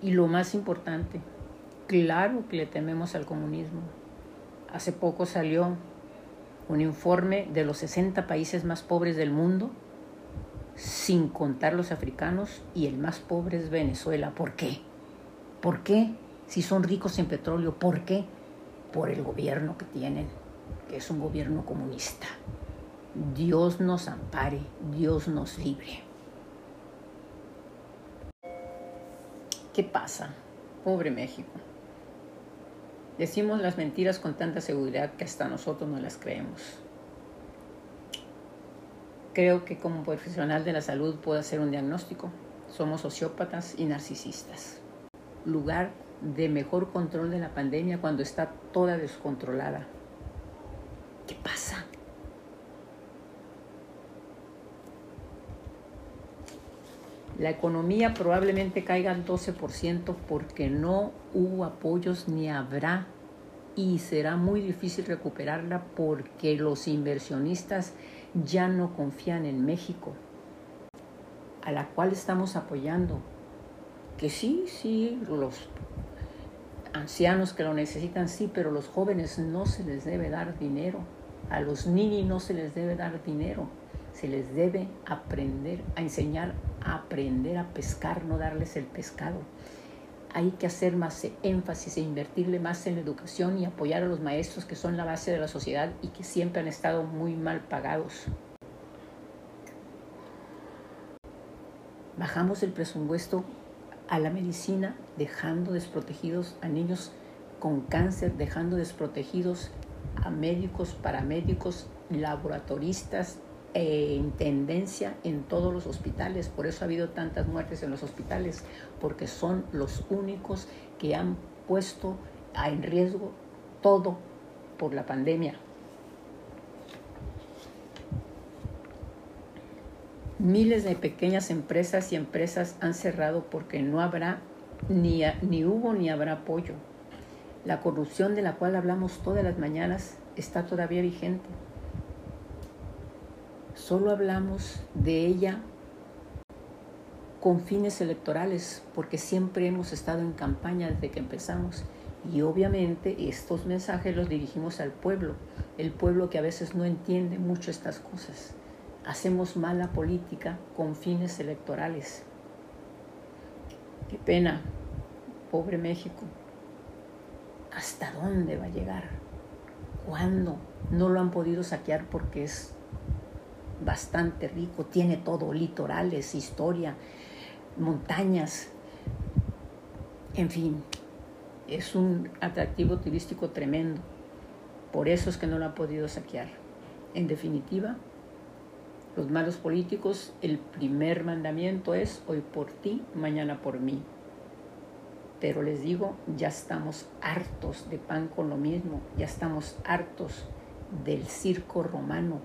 Y lo más importante, claro que le tememos al comunismo. Hace poco salió un informe de los 60 países más pobres del mundo, sin contar los africanos, y el más pobre es Venezuela. ¿Por qué? ¿Por qué? Si son ricos en petróleo, ¿por qué? Por el gobierno que tienen, que es un gobierno comunista. Dios nos ampare, Dios nos libre. ¿Qué pasa? Pobre México. Decimos las mentiras con tanta seguridad que hasta nosotros no las creemos. Creo que como profesional de la salud puedo hacer un diagnóstico. Somos sociópatas y narcisistas. Lugar de mejor control de la pandemia cuando está toda descontrolada. ¿Qué pasa? La economía probablemente caiga al 12% porque no hubo apoyos ni habrá. Y será muy difícil recuperarla porque los inversionistas ya no confían en México, a la cual estamos apoyando. Que sí, sí, los ancianos que lo necesitan, sí, pero los jóvenes no se les debe dar dinero, a los niños no se les debe dar dinero, se les debe aprender a enseñar aprender a pescar, no darles el pescado. Hay que hacer más énfasis e invertirle más en la educación y apoyar a los maestros que son la base de la sociedad y que siempre han estado muy mal pagados. Bajamos el presupuesto a la medicina dejando desprotegidos a niños con cáncer, dejando desprotegidos a médicos, paramédicos, laboratoristas, en tendencia en todos los hospitales. Por eso ha habido tantas muertes en los hospitales, porque son los únicos que han puesto en riesgo todo por la pandemia. Miles de pequeñas empresas y empresas han cerrado porque no habrá, ni, ni hubo ni habrá apoyo. La corrupción de la cual hablamos todas las mañanas está todavía vigente solo hablamos de ella con fines electorales, porque siempre hemos estado en campaña desde que empezamos. Y obviamente estos mensajes los dirigimos al pueblo, el pueblo que a veces no entiende mucho estas cosas. Hacemos mala política con fines electorales. Qué pena, pobre México. ¿Hasta dónde va a llegar? ¿Cuándo? No lo han podido saquear porque es bastante rico, tiene todo, litorales, historia, montañas, en fin, es un atractivo turístico tremendo. Por eso es que no lo ha podido saquear. En definitiva, los malos políticos, el primer mandamiento es hoy por ti, mañana por mí. Pero les digo, ya estamos hartos de pan con lo mismo, ya estamos hartos del circo romano,